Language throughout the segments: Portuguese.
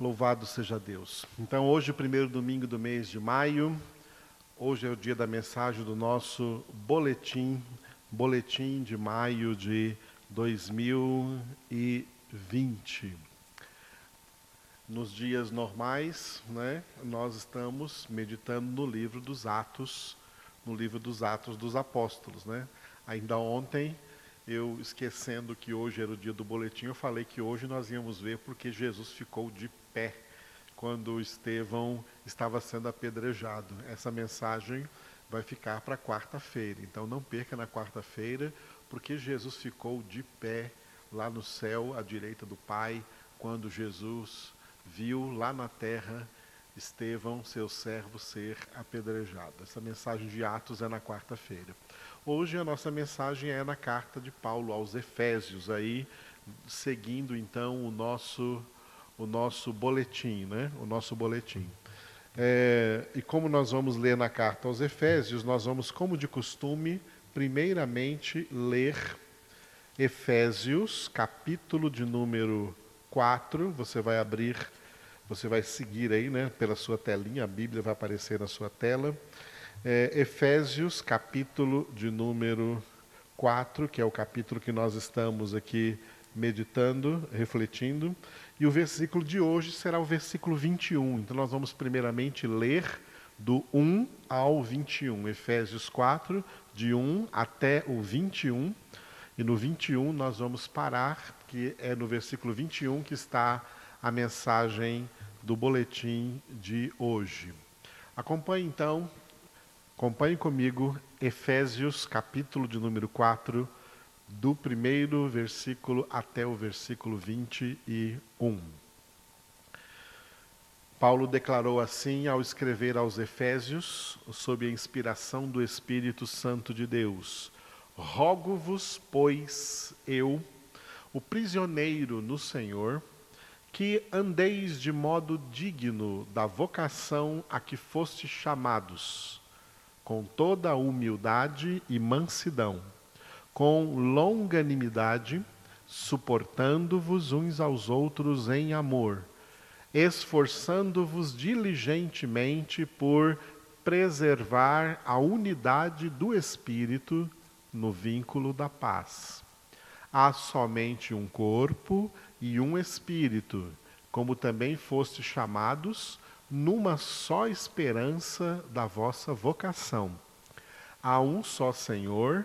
Louvado seja Deus. Então, hoje, o primeiro domingo do mês de maio, hoje é o dia da mensagem do nosso boletim, boletim de maio de 2020. Nos dias normais, né, nós estamos meditando no livro dos Atos, no livro dos Atos dos Apóstolos, né? Ainda ontem eu esquecendo que hoje era o dia do boletim, eu falei que hoje nós íamos ver porque Jesus ficou de pé quando Estevão estava sendo apedrejado. Essa mensagem vai ficar para quarta-feira. Então não perca na quarta-feira, porque Jesus ficou de pé lá no céu, à direita do Pai, quando Jesus viu lá na terra Estevão, seu servo, ser apedrejado. Essa mensagem de Atos é na quarta-feira. Hoje a nossa mensagem é na carta de Paulo aos Efésios, aí seguindo então o nosso o nosso boletim, né? O nosso boletim. É, e como nós vamos ler na carta aos Efésios, nós vamos, como de costume, primeiramente ler Efésios, capítulo de número 4. Você vai abrir, você vai seguir aí, né, pela sua telinha, a Bíblia vai aparecer na sua tela. É, Efésios, capítulo de número 4, que é o capítulo que nós estamos aqui meditando, refletindo. E o versículo de hoje será o versículo 21. Então nós vamos primeiramente ler do 1 ao 21. Efésios 4, de 1 até o 21. E no 21 nós vamos parar, que é no versículo 21 que está a mensagem do boletim de hoje. Acompanhe então, acompanhe comigo Efésios capítulo de número 4, do primeiro versículo até o versículo 21. Paulo declarou assim ao escrever aos Efésios, sob a inspiração do Espírito Santo de Deus: Rogo-vos, pois, eu, o prisioneiro no Senhor, que andeis de modo digno da vocação a que foste chamados, com toda humildade e mansidão com longanimidade, suportando-vos uns aos outros em amor, esforçando-vos diligentemente por preservar a unidade do Espírito no vínculo da paz. Há somente um corpo e um Espírito, como também foste chamados, numa só esperança da vossa vocação. Há um só Senhor,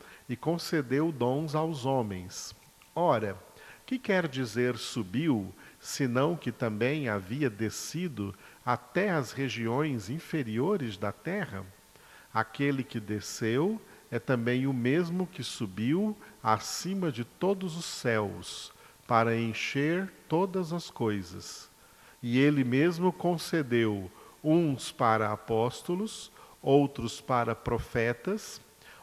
e concedeu dons aos homens. Ora, que quer dizer subiu, senão que também havia descido até as regiões inferiores da terra? Aquele que desceu é também o mesmo que subiu acima de todos os céus, para encher todas as coisas. E ele mesmo concedeu uns para apóstolos, outros para profetas,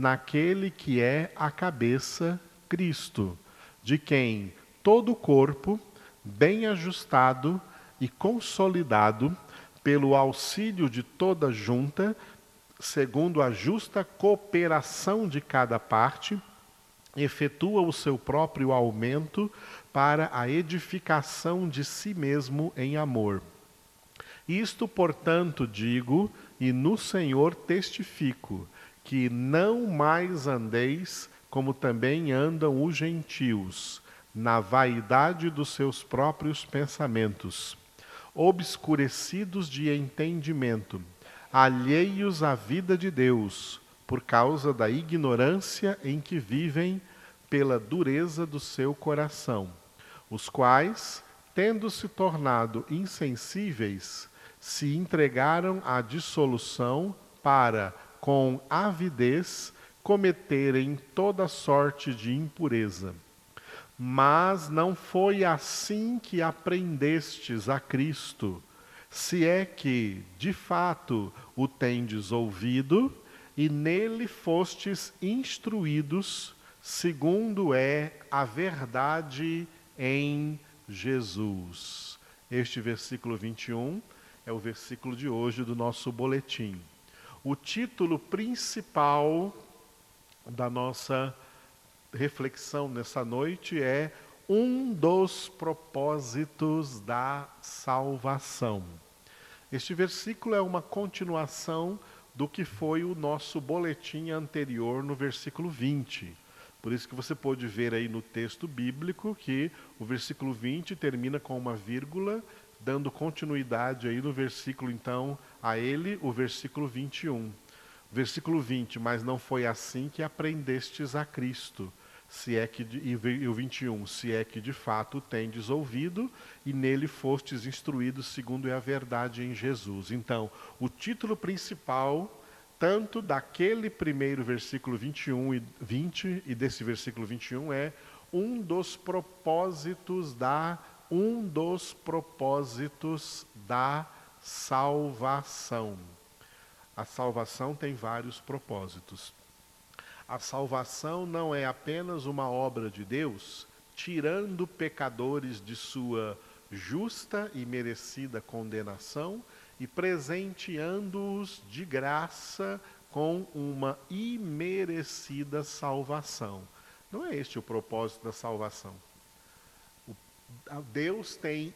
naquele que é a cabeça, Cristo, de quem todo o corpo, bem ajustado e consolidado pelo auxílio de toda junta, segundo a justa cooperação de cada parte, efetua o seu próprio aumento para a edificação de si mesmo em amor. Isto, portanto, digo e no Senhor testifico, que não mais andeis como também andam os gentios, na vaidade dos seus próprios pensamentos, obscurecidos de entendimento, alheios à vida de Deus, por causa da ignorância em que vivem pela dureza do seu coração, os quais, tendo se tornado insensíveis, se entregaram à dissolução para, com avidez, cometerem toda sorte de impureza. Mas não foi assim que aprendestes a Cristo, se é que, de fato, o tendes ouvido e nele fostes instruídos, segundo é a verdade em Jesus. Este versículo 21 é o versículo de hoje do nosso boletim. O título principal da nossa reflexão nessa noite é um dos propósitos da salvação. Este versículo é uma continuação do que foi o nosso boletim anterior no versículo 20. Por isso que você pode ver aí no texto bíblico que o versículo 20 termina com uma vírgula, dando continuidade aí no versículo então a ele, o versículo 21. Versículo 20, mas não foi assim que aprendestes a Cristo, se é que e o 21, se é que de fato tendes ouvido e nele fostes instruídos segundo é a verdade em Jesus. Então, o título principal tanto daquele primeiro versículo 21 e 20 e desse versículo 21 é um dos propósitos da um dos propósitos da salvação. A salvação tem vários propósitos. A salvação não é apenas uma obra de Deus, tirando pecadores de sua justa e merecida condenação e presenteando-os de graça com uma imerecida salvação. Não é este o propósito da salvação. Deus tem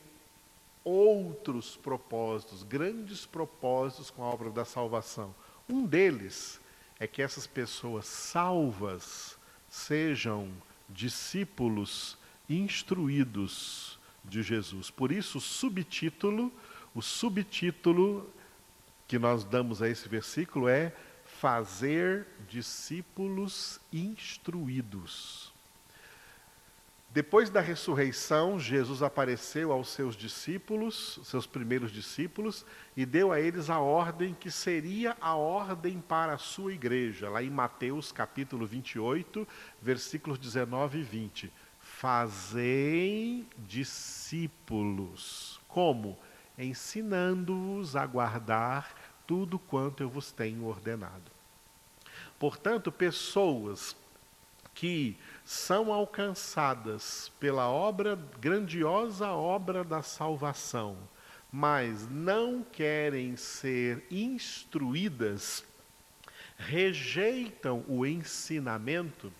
outros propósitos, grandes propósitos com a obra da salvação. Um deles é que essas pessoas salvas sejam discípulos instruídos de Jesus. Por isso, o subtítulo, o subtítulo que nós damos a esse versículo é fazer discípulos instruídos. Depois da ressurreição, Jesus apareceu aos seus discípulos, seus primeiros discípulos, e deu a eles a ordem que seria a ordem para a sua igreja, lá em Mateus capítulo 28, versículos 19 e 20. Fazei discípulos. Como? Ensinando-os a guardar tudo quanto eu vos tenho ordenado. Portanto, pessoas que são alcançadas pela obra, grandiosa obra da salvação, mas não querem ser instruídas, rejeitam o ensinamento,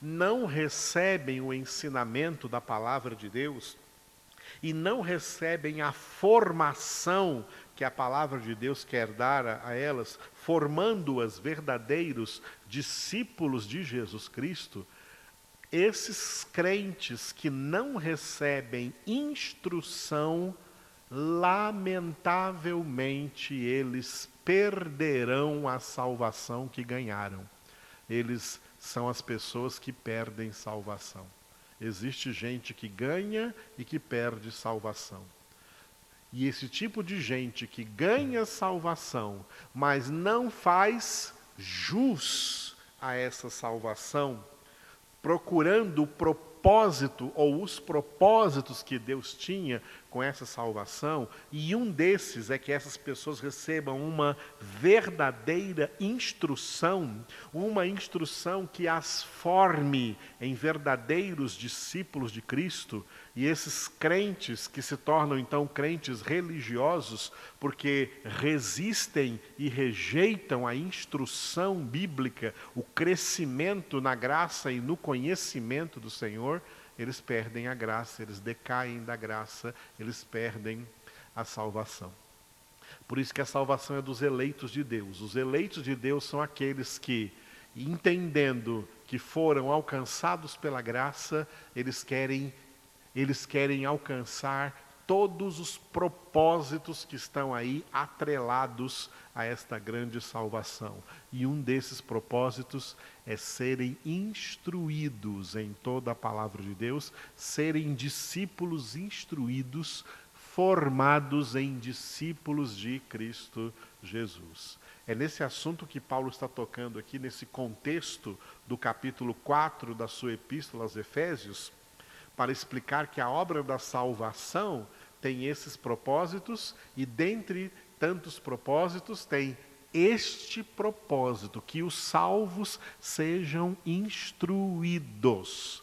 não recebem o ensinamento da palavra de Deus e não recebem a formação que a palavra de Deus quer dar a, a elas, formando-as verdadeiros discípulos de Jesus Cristo, esses crentes que não recebem instrução, lamentavelmente eles perderão a salvação que ganharam. Eles são as pessoas que perdem salvação. Existe gente que ganha e que perde salvação. E esse tipo de gente que ganha salvação, mas não faz jus a essa salvação, procurando o propósito ou os propósitos que Deus tinha com essa salvação, e um desses é que essas pessoas recebam uma verdadeira instrução, uma instrução que as forme em verdadeiros discípulos de Cristo, e esses crentes que se tornam então crentes religiosos, porque resistem e rejeitam a instrução bíblica, o crescimento na graça e no conhecimento do Senhor, eles perdem a graça, eles decaem da graça, eles perdem a salvação. Por isso que a salvação é dos eleitos de Deus. Os eleitos de Deus são aqueles que, entendendo que foram alcançados pela graça, eles querem eles querem alcançar todos os propósitos que estão aí atrelados a esta grande salvação. E um desses propósitos é serem instruídos em toda a palavra de Deus, serem discípulos instruídos, formados em discípulos de Cristo Jesus. É nesse assunto que Paulo está tocando aqui, nesse contexto do capítulo 4 da sua epístola aos Efésios, para explicar que a obra da salvação tem esses propósitos e, dentre tantos propósitos, tem este propósito: que os salvos sejam instruídos.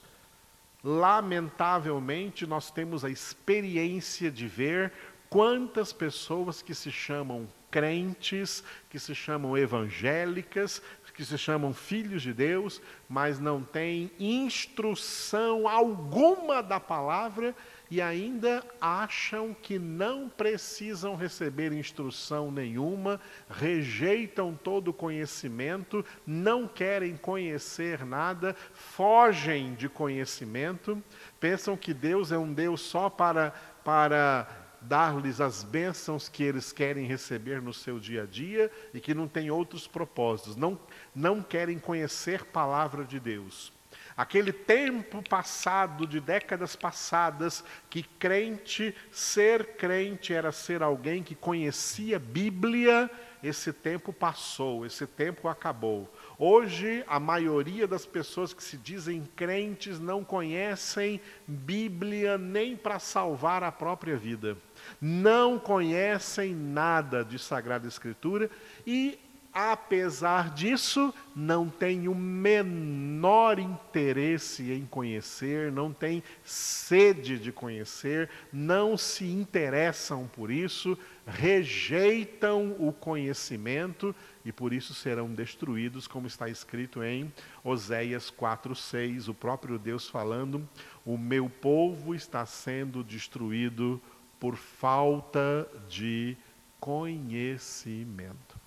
Lamentavelmente, nós temos a experiência de ver quantas pessoas que se chamam crentes, que se chamam evangélicas, que se chamam filhos de Deus, mas não têm instrução alguma da palavra e ainda acham que não precisam receber instrução nenhuma, rejeitam todo conhecimento, não querem conhecer nada, fogem de conhecimento, pensam que Deus é um Deus só para, para dar-lhes as bênçãos que eles querem receber no seu dia a dia e que não tem outros propósitos, não, não querem conhecer palavra de Deus. Aquele tempo passado, de décadas passadas, que crente, ser crente era ser alguém que conhecia Bíblia, esse tempo passou, esse tempo acabou. Hoje, a maioria das pessoas que se dizem crentes não conhecem Bíblia nem para salvar a própria vida. Não conhecem nada de Sagrada Escritura e apesar disso, não tem o menor interesse em conhecer, não tem sede de conhecer, não se interessam por isso, rejeitam o conhecimento e por isso serão destruídos, como está escrito em Oséias 4:6, o próprio Deus falando: "O meu povo está sendo destruído por falta de conhecimento".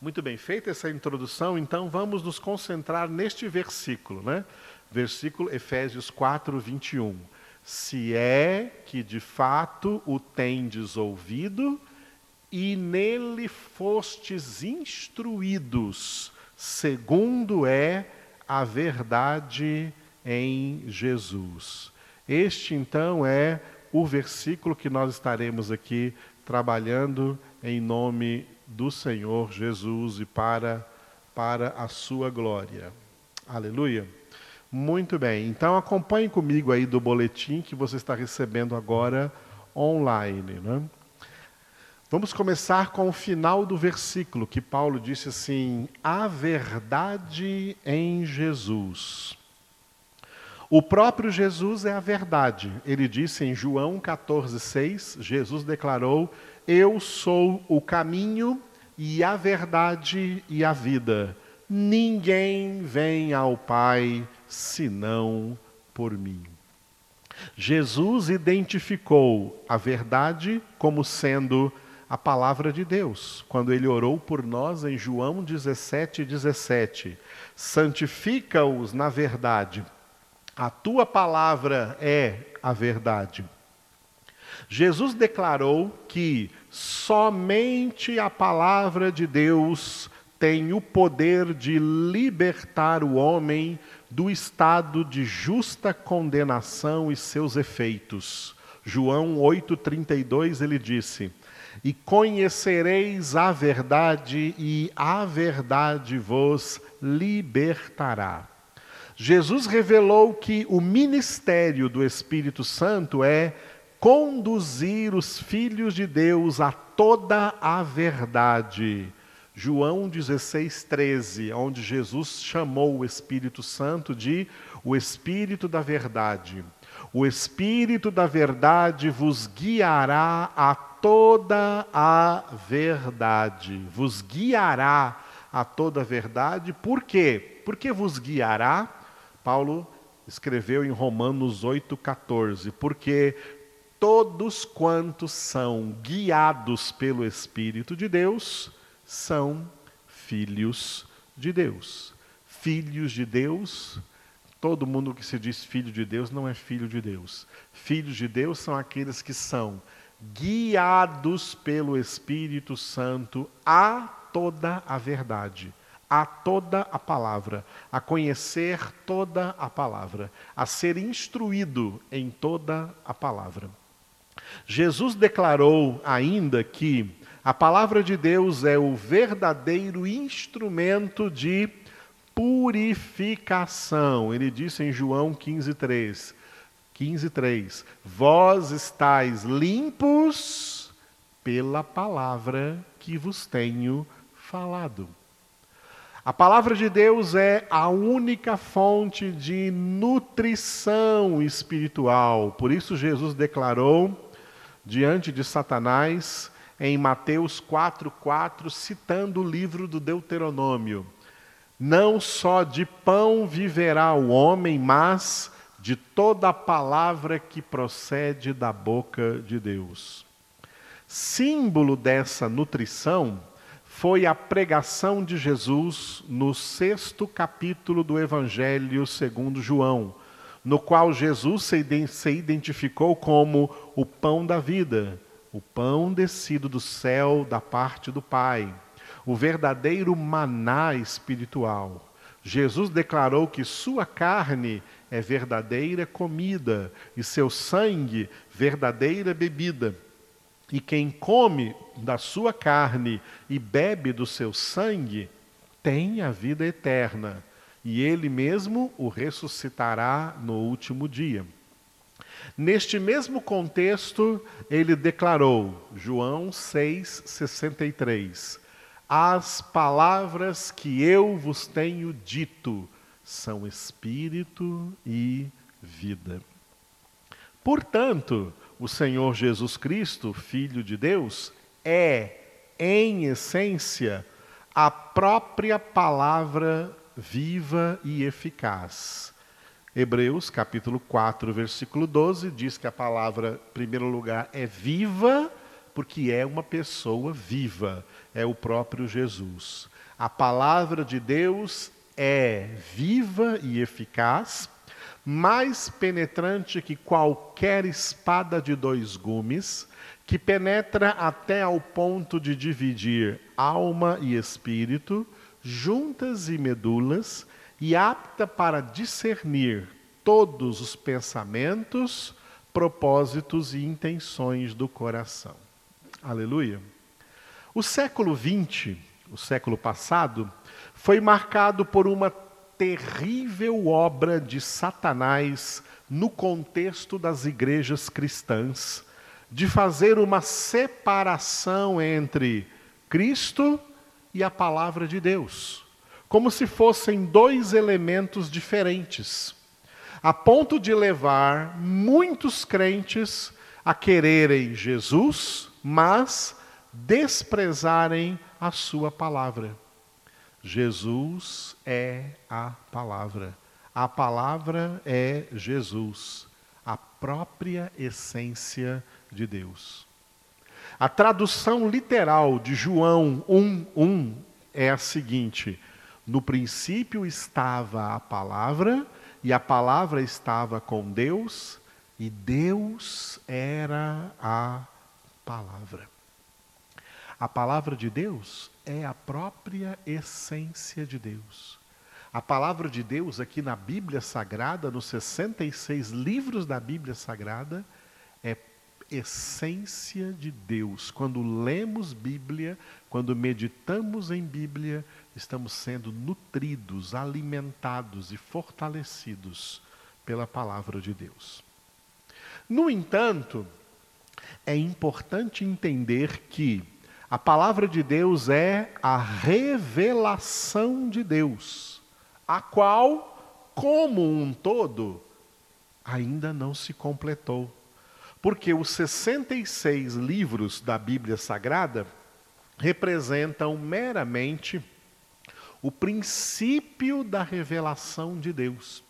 Muito bem, feita essa introdução, então vamos nos concentrar neste versículo, né? Versículo Efésios 4, 21. Se é que de fato o tendes ouvido e nele fostes instruídos, segundo é a verdade em Jesus. Este então é o versículo que nós estaremos aqui trabalhando em nome do Senhor Jesus e para, para a sua glória. Aleluia. Muito bem, então acompanhe comigo aí do boletim que você está recebendo agora online. Né? Vamos começar com o final do versículo, que Paulo disse assim: A verdade em Jesus. O próprio Jesus é a verdade. Ele disse em João 14,6: Jesus declarou: Eu sou o caminho e a verdade e a vida. Ninguém vem ao Pai senão por mim. Jesus identificou a verdade como sendo a palavra de Deus, quando ele orou por nós em João 17, 17. Santifica-os na verdade, a tua palavra é a verdade. Jesus declarou que somente a palavra de Deus tem o poder de libertar o homem do estado de justa condenação e seus efeitos. João 8,32 ele disse: E conhecereis a verdade, e a verdade vos libertará. Jesus revelou que o ministério do Espírito Santo é conduzir os filhos de Deus a toda a verdade. João 16, 13, onde Jesus chamou o Espírito Santo de o Espírito da Verdade. O Espírito da Verdade vos guiará a toda a verdade. Vos guiará a toda a verdade. Por quê? Porque vos guiará. Paulo escreveu em Romanos 8,14. Porque todos quantos são guiados pelo Espírito de Deus são filhos de Deus. Filhos de Deus, todo mundo que se diz filho de Deus não é filho de Deus. Filhos de Deus são aqueles que são guiados pelo Espírito Santo a toda a verdade, a toda a palavra, a conhecer toda a palavra, a ser instruído em toda a palavra. Jesus declarou ainda que a palavra de Deus é o verdadeiro instrumento de purificação. Ele disse em João 15:3, 15:3, vós estáis limpos pela palavra que vos tenho falado. A palavra de Deus é a única fonte de nutrição espiritual. Por isso Jesus declarou diante de Satanás em Mateus 4:4, citando o livro do Deuteronômio: Não só de pão viverá o homem, mas de toda a palavra que procede da boca de Deus. Símbolo dessa nutrição foi a pregação de Jesus no sexto capítulo do Evangelho segundo João, no qual Jesus se identificou como o pão da vida, o pão descido do céu da parte do Pai, o verdadeiro maná espiritual. Jesus declarou que sua carne é verdadeira comida e seu sangue verdadeira bebida. E quem come da sua carne e bebe do seu sangue tem a vida eterna, e ele mesmo o ressuscitará no último dia. Neste mesmo contexto, ele declarou, João 6,63: As palavras que eu vos tenho dito são espírito e vida. Portanto, o Senhor Jesus Cristo, Filho de Deus, é, em essência, a própria palavra viva e eficaz Hebreus capítulo 4, versículo 12, diz que a palavra, em primeiro lugar, é viva, porque é uma pessoa viva, é o próprio Jesus. A palavra de Deus é viva e eficaz, mais penetrante que qualquer espada de dois gumes, que penetra até ao ponto de dividir alma e espírito, juntas e medulas, e apta para discernir todos os pensamentos, propósitos e intenções do coração. Aleluia. O século XX, o século passado, foi marcado por uma terrível obra de Satanás no contexto das igrejas cristãs, de fazer uma separação entre Cristo e a palavra de Deus como se fossem dois elementos diferentes, a ponto de levar muitos crentes a quererem Jesus, mas desprezarem a sua palavra. Jesus é a palavra. A palavra é Jesus, a própria essência de Deus. A tradução literal de João 1:1 é a seguinte: no princípio estava a palavra, e a palavra estava com Deus, e Deus era a palavra. A palavra de Deus é a própria essência de Deus. A palavra de Deus aqui na Bíblia Sagrada, nos 66 livros da Bíblia Sagrada, é essência de Deus. Quando lemos Bíblia, quando meditamos em Bíblia, estamos sendo nutridos, alimentados e fortalecidos pela palavra de Deus. No entanto, é importante entender que a palavra de Deus é a revelação de Deus, a qual, como um todo, ainda não se completou. Porque os 66 livros da Bíblia Sagrada representam meramente o princípio da revelação de Deus.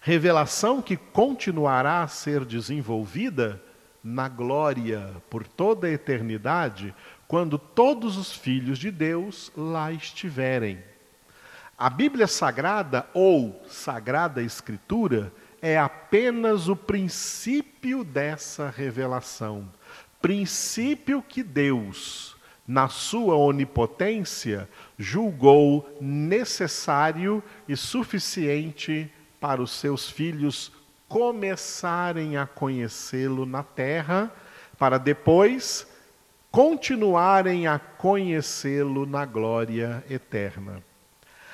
Revelação que continuará a ser desenvolvida na glória por toda a eternidade, quando todos os filhos de Deus lá estiverem. A Bíblia Sagrada ou Sagrada Escritura é apenas o princípio dessa revelação. Princípio que Deus, na sua onipotência, julgou necessário e suficiente para os seus filhos começarem a conhecê-lo na terra, para depois continuarem a conhecê-lo na glória eterna.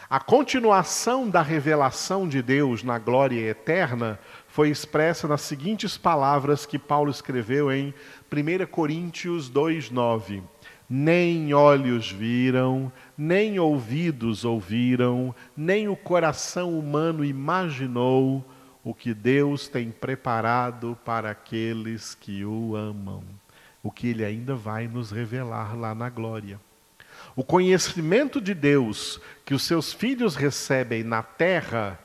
A continuação da revelação de Deus na glória eterna foi expressa nas seguintes palavras que Paulo escreveu em 1 Coríntios 2:9. Nem olhos viram, nem ouvidos ouviram, nem o coração humano imaginou o que Deus tem preparado para aqueles que o amam, o que ele ainda vai nos revelar lá na glória. O conhecimento de Deus que os seus filhos recebem na terra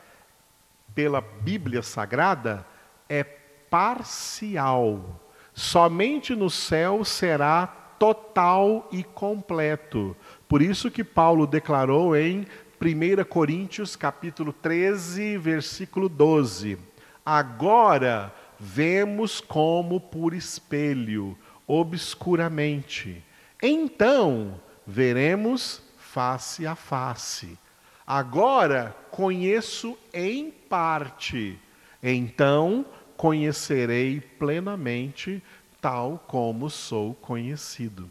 pela Bíblia Sagrada é parcial. Somente no céu será total e completo. Por isso que Paulo declarou em 1 Coríntios capítulo 13, versículo 12: Agora vemos como por espelho, obscuramente. Então veremos face a face. Agora conheço em parte, então conhecerei plenamente, tal como sou conhecido.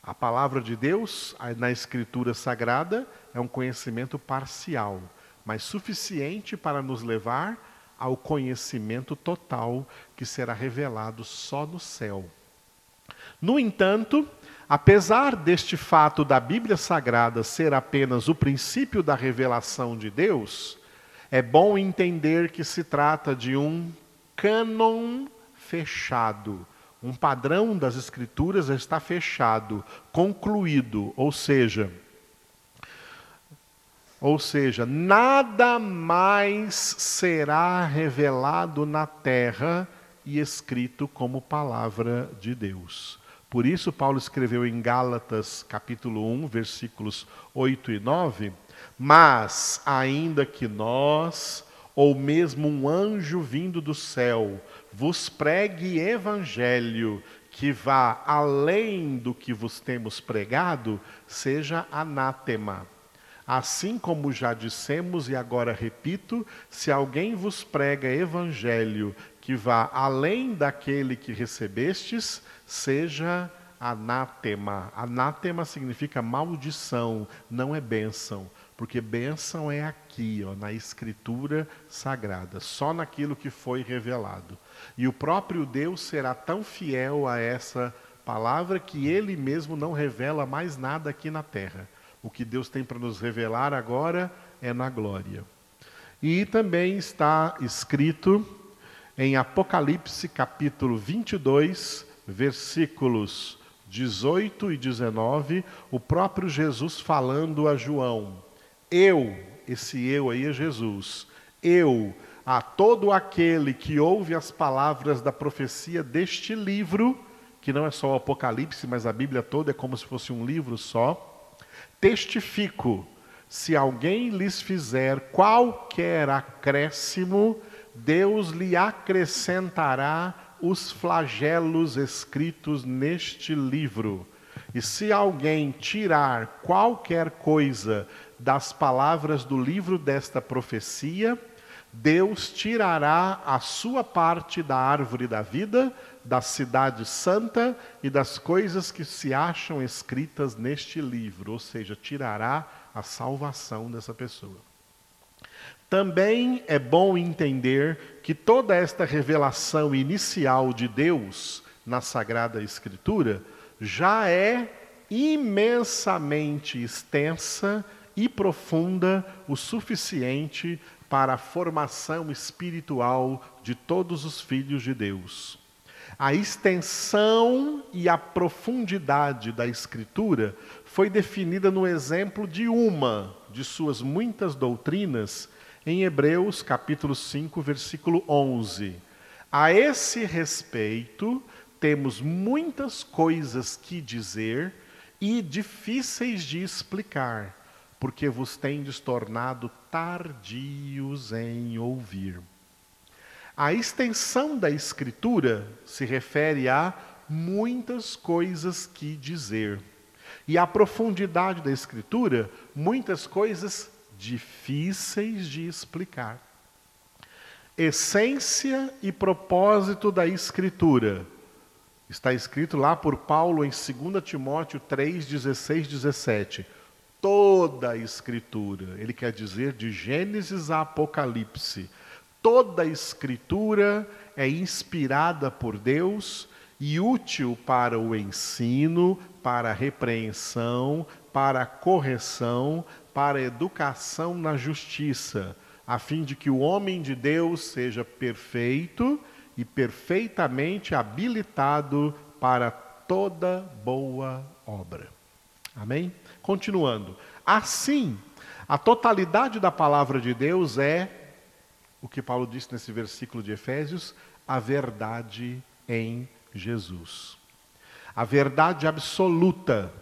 A palavra de Deus, na Escritura Sagrada, é um conhecimento parcial, mas suficiente para nos levar ao conhecimento total que será revelado só no céu. No entanto, Apesar deste fato da Bíblia Sagrada ser apenas o princípio da revelação de Deus, é bom entender que se trata de um cânon fechado. Um padrão das Escrituras está fechado, concluído, ou seja, ou seja, nada mais será revelado na terra e escrito como palavra de Deus. Por isso, Paulo escreveu em Gálatas, capítulo 1, versículos 8 e 9: Mas, ainda que nós, ou mesmo um anjo vindo do céu, vos pregue evangelho que vá além do que vos temos pregado, seja anátema. Assim como já dissemos e agora repito, se alguém vos prega evangelho que vá além daquele que recebestes, seja anátema. Anátema significa maldição, não é bênção. Porque bênção é aqui, ó, na escritura sagrada, só naquilo que foi revelado. E o próprio Deus será tão fiel a essa palavra que ele mesmo não revela mais nada aqui na terra. O que Deus tem para nos revelar agora é na glória. E também está escrito em Apocalipse capítulo 22, versículos 18 e 19, o próprio Jesus falando a João: Eu, esse eu aí é Jesus, eu, a todo aquele que ouve as palavras da profecia deste livro, que não é só o Apocalipse, mas a Bíblia toda é como se fosse um livro só, testifico, se alguém lhes fizer qualquer acréscimo, Deus lhe acrescentará os flagelos escritos neste livro. E se alguém tirar qualquer coisa das palavras do livro desta profecia, Deus tirará a sua parte da árvore da vida, da cidade santa e das coisas que se acham escritas neste livro, ou seja, tirará a salvação dessa pessoa. Também é bom entender que toda esta revelação inicial de Deus na Sagrada Escritura já é imensamente extensa e profunda o suficiente para a formação espiritual de todos os filhos de Deus. A extensão e a profundidade da Escritura foi definida no exemplo de uma de suas muitas doutrinas em Hebreus capítulo 5, versículo 11. A esse respeito, temos muitas coisas que dizer e difíceis de explicar, porque vos tendes tornado tardios em ouvir. A extensão da Escritura se refere a muitas coisas que dizer. E a profundidade da Escritura, muitas coisas difíceis de explicar. Essência e propósito da Escritura. Está escrito lá por Paulo em 2 Timóteo 3, 16, 17. Toda a Escritura, ele quer dizer de Gênesis a Apocalipse, toda a Escritura é inspirada por Deus e útil para o ensino, para a repreensão, para a correção, para a educação na justiça a fim de que o homem de Deus seja perfeito e perfeitamente habilitado para toda boa obra. Amém? Continuando. Assim, a totalidade da palavra de Deus é o que Paulo disse nesse versículo de Efésios, a verdade em Jesus. A verdade absoluta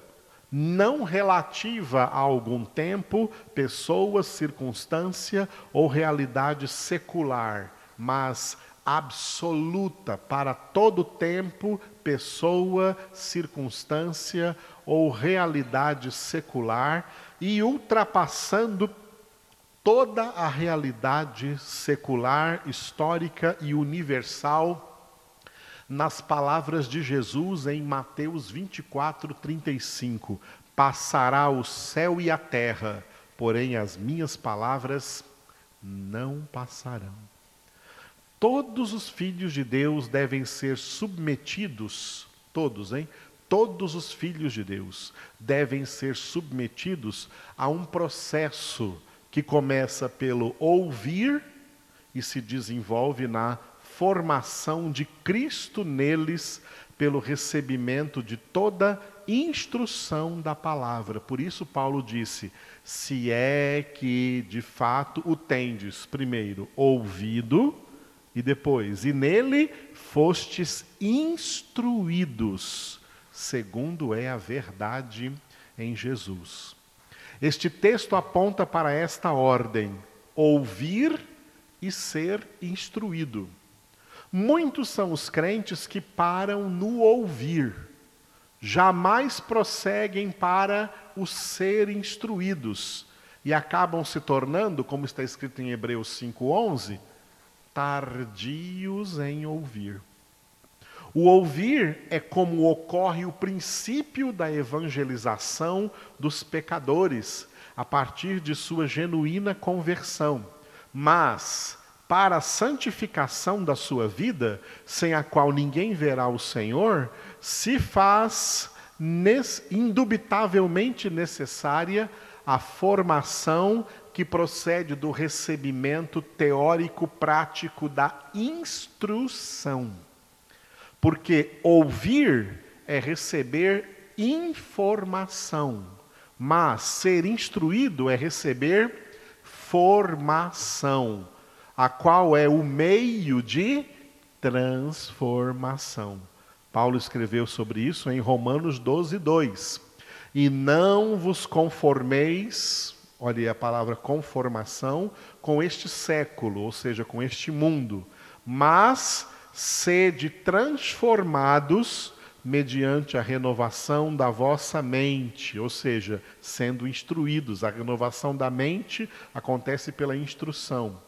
não relativa a algum tempo, pessoa, circunstância ou realidade secular, mas absoluta para todo tempo, pessoa, circunstância ou realidade secular e ultrapassando toda a realidade secular, histórica e universal nas palavras de Jesus em Mateus 24, 35: Passará o céu e a terra, porém as minhas palavras não passarão. Todos os filhos de Deus devem ser submetidos, todos, hein? Todos os filhos de Deus devem ser submetidos a um processo que começa pelo ouvir e se desenvolve na formação de Cristo neles pelo recebimento de toda instrução da palavra. Por isso, Paulo disse: se é que de fato o tendes, primeiro, ouvido, e depois, e nele fostes instruídos, segundo é a verdade em Jesus. Este texto aponta para esta ordem: ouvir e ser instruído. Muitos são os crentes que param no ouvir, jamais prosseguem para o ser instruídos e acabam se tornando, como está escrito em Hebreus 5:11, tardios em ouvir. O ouvir é como ocorre o princípio da evangelização dos pecadores, a partir de sua genuína conversão. Mas para a santificação da sua vida, sem a qual ninguém verá o Senhor, se faz indubitavelmente necessária a formação que procede do recebimento teórico prático da instrução. Porque ouvir é receber informação, mas ser instruído é receber formação a qual é o meio de transformação. Paulo escreveu sobre isso em Romanos 12, 2. E não vos conformeis, olha a palavra conformação, com este século, ou seja, com este mundo, mas sede transformados mediante a renovação da vossa mente, ou seja, sendo instruídos. A renovação da mente acontece pela instrução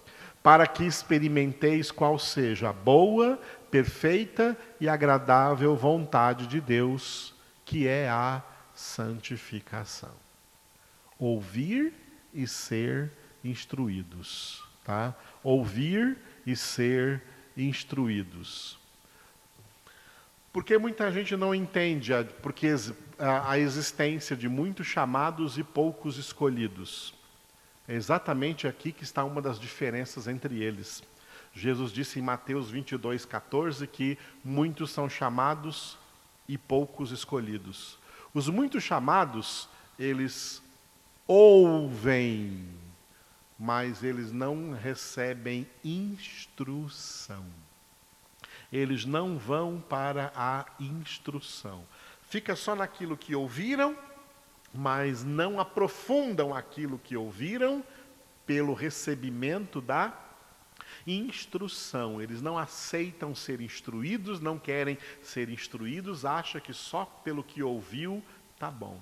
para que experimenteis qual seja a boa, perfeita e agradável vontade de Deus, que é a santificação. Ouvir e ser instruídos, tá? Ouvir e ser instruídos. Porque muita gente não entende a, porque a, a existência de muitos chamados e poucos escolhidos. É exatamente aqui que está uma das diferenças entre eles. Jesus disse em Mateus 22, 14 que muitos são chamados e poucos escolhidos. Os muitos chamados, eles ouvem, mas eles não recebem instrução. Eles não vão para a instrução. Fica só naquilo que ouviram, mas não aprofundam aquilo que ouviram pelo recebimento da instrução. Eles não aceitam ser instruídos, não querem ser instruídos, acha que só pelo que ouviu tá bom.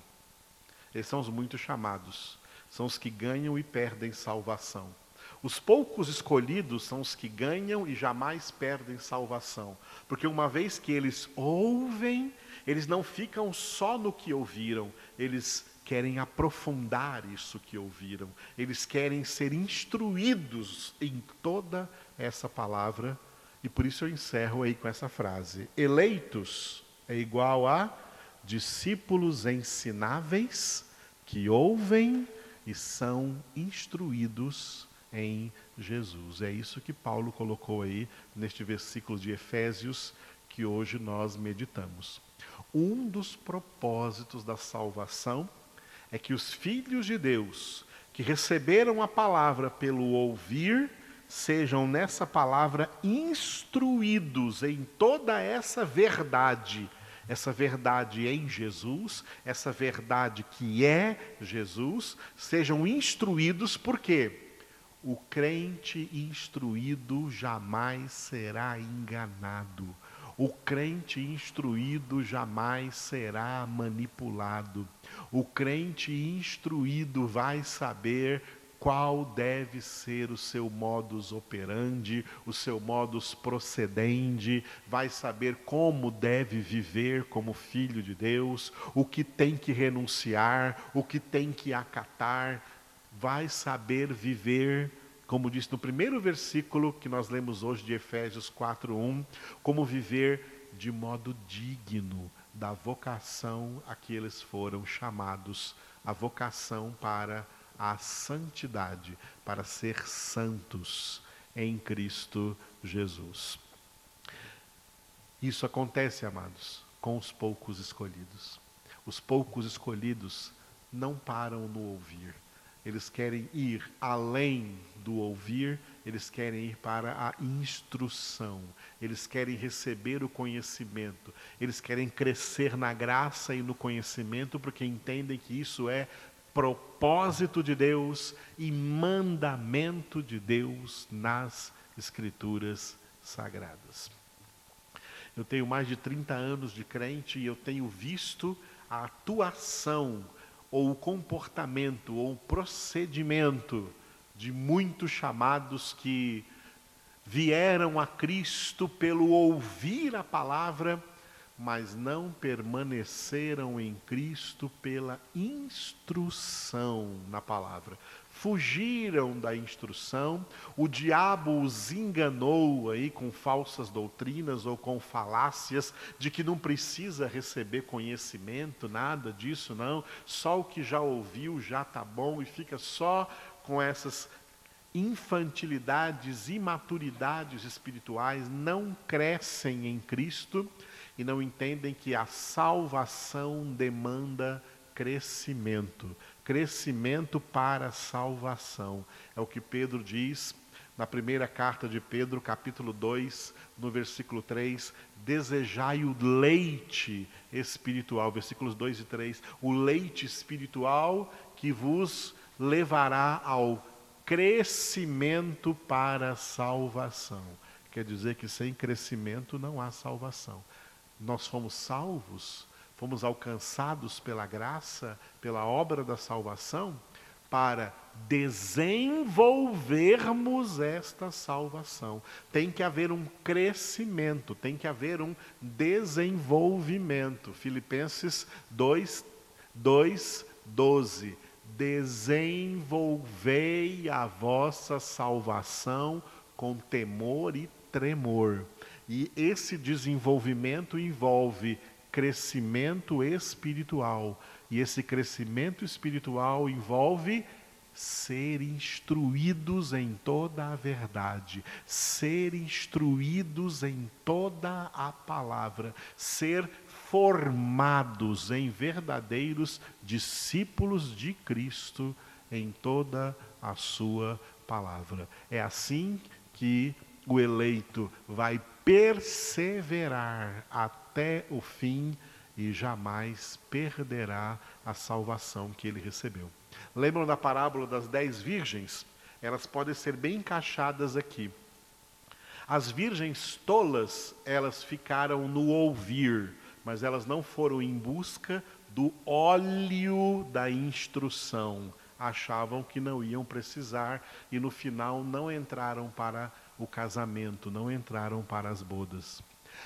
Esses são os muito chamados, são os que ganham e perdem salvação. Os poucos escolhidos são os que ganham e jamais perdem salvação, porque uma vez que eles ouvem, eles não ficam só no que ouviram, eles querem aprofundar isso que ouviram, eles querem ser instruídos em toda essa palavra, e por isso eu encerro aí com essa frase: eleitos é igual a discípulos ensináveis que ouvem e são instruídos em Jesus. É isso que Paulo colocou aí neste versículo de Efésios que hoje nós meditamos. Um dos propósitos da salvação é que os filhos de Deus, que receberam a palavra pelo ouvir, sejam nessa palavra instruídos em toda essa verdade, essa verdade em Jesus, essa verdade que é Jesus, sejam instruídos, porque o crente instruído jamais será enganado. O crente instruído jamais será manipulado. O crente instruído vai saber qual deve ser o seu modus operandi, o seu modus procedendi, vai saber como deve viver como filho de Deus, o que tem que renunciar, o que tem que acatar, vai saber viver como disse no primeiro versículo que nós lemos hoje de Efésios 4:1, como viver de modo digno da vocação a que eles foram chamados, a vocação para a santidade, para ser santos em Cristo Jesus. Isso acontece, amados, com os poucos escolhidos. Os poucos escolhidos não param no ouvir eles querem ir além do ouvir, eles querem ir para a instrução, eles querem receber o conhecimento, eles querem crescer na graça e no conhecimento, porque entendem que isso é propósito de Deus e mandamento de Deus nas Escrituras Sagradas. Eu tenho mais de 30 anos de crente e eu tenho visto a atuação ou o comportamento, ou o procedimento de muitos chamados que vieram a Cristo pelo ouvir a palavra, mas não permaneceram em Cristo pela instrução na palavra. Fugiram da instrução, o diabo os enganou aí com falsas doutrinas ou com falácias de que não precisa receber conhecimento, nada disso não, só o que já ouviu já tá bom e fica só com essas infantilidades, imaturidades espirituais, não crescem em Cristo e não entendem que a salvação demanda crescimento crescimento para salvação. É o que Pedro diz na primeira carta de Pedro, capítulo 2, no versículo 3, desejai o leite espiritual, versículos 2 e 3, o leite espiritual que vos levará ao crescimento para a salvação. Quer dizer que sem crescimento não há salvação. Nós fomos salvos fomos alcançados pela graça, pela obra da salvação, para desenvolvermos esta salvação. Tem que haver um crescimento, tem que haver um desenvolvimento. Filipenses 2, 2 12. Desenvolvei a vossa salvação com temor e tremor. E esse desenvolvimento envolve crescimento espiritual. E esse crescimento espiritual envolve ser instruídos em toda a verdade, ser instruídos em toda a palavra, ser formados em verdadeiros discípulos de Cristo em toda a sua palavra. É assim que o eleito vai perseverar até o fim e jamais perderá a salvação que ele recebeu. Lembram da parábola das dez virgens? Elas podem ser bem encaixadas aqui. As virgens tolas, elas ficaram no ouvir, mas elas não foram em busca do óleo da instrução. Achavam que não iam precisar e no final não entraram para o casamento, não entraram para as bodas.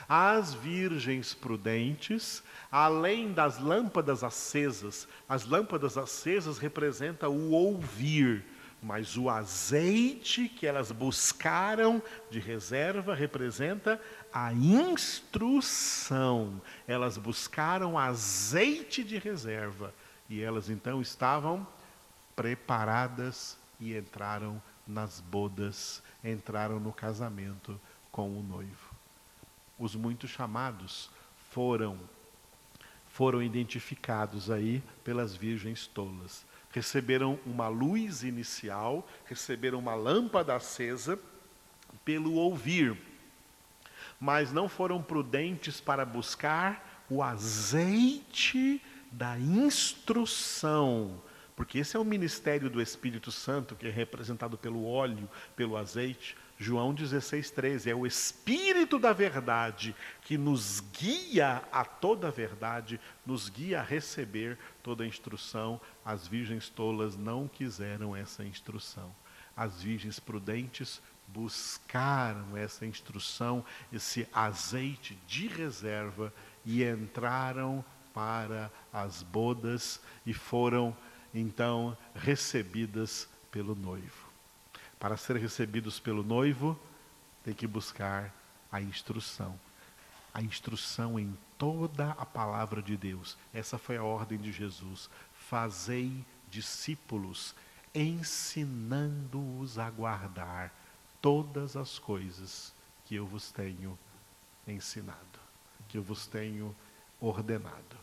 As virgens prudentes, além das lâmpadas acesas, as lâmpadas acesas representam o ouvir, mas o azeite que elas buscaram de reserva representa a instrução. Elas buscaram azeite de reserva e elas então estavam preparadas e entraram nas bodas, entraram no casamento com o noivo os muitos chamados foram foram identificados aí pelas virgens tolas. Receberam uma luz inicial, receberam uma lâmpada acesa pelo ouvir, mas não foram prudentes para buscar o azeite da instrução, porque esse é o ministério do Espírito Santo, que é representado pelo óleo, pelo azeite. João 16, 13. É o Espírito da verdade que nos guia a toda a verdade, nos guia a receber toda a instrução. As virgens tolas não quiseram essa instrução. As virgens prudentes buscaram essa instrução, esse azeite de reserva e entraram para as bodas e foram então recebidas pelo noivo. Para ser recebidos pelo noivo, tem que buscar a instrução. A instrução em toda a palavra de Deus. Essa foi a ordem de Jesus. Fazei discípulos, ensinando-os a guardar todas as coisas que eu vos tenho ensinado, que eu vos tenho ordenado.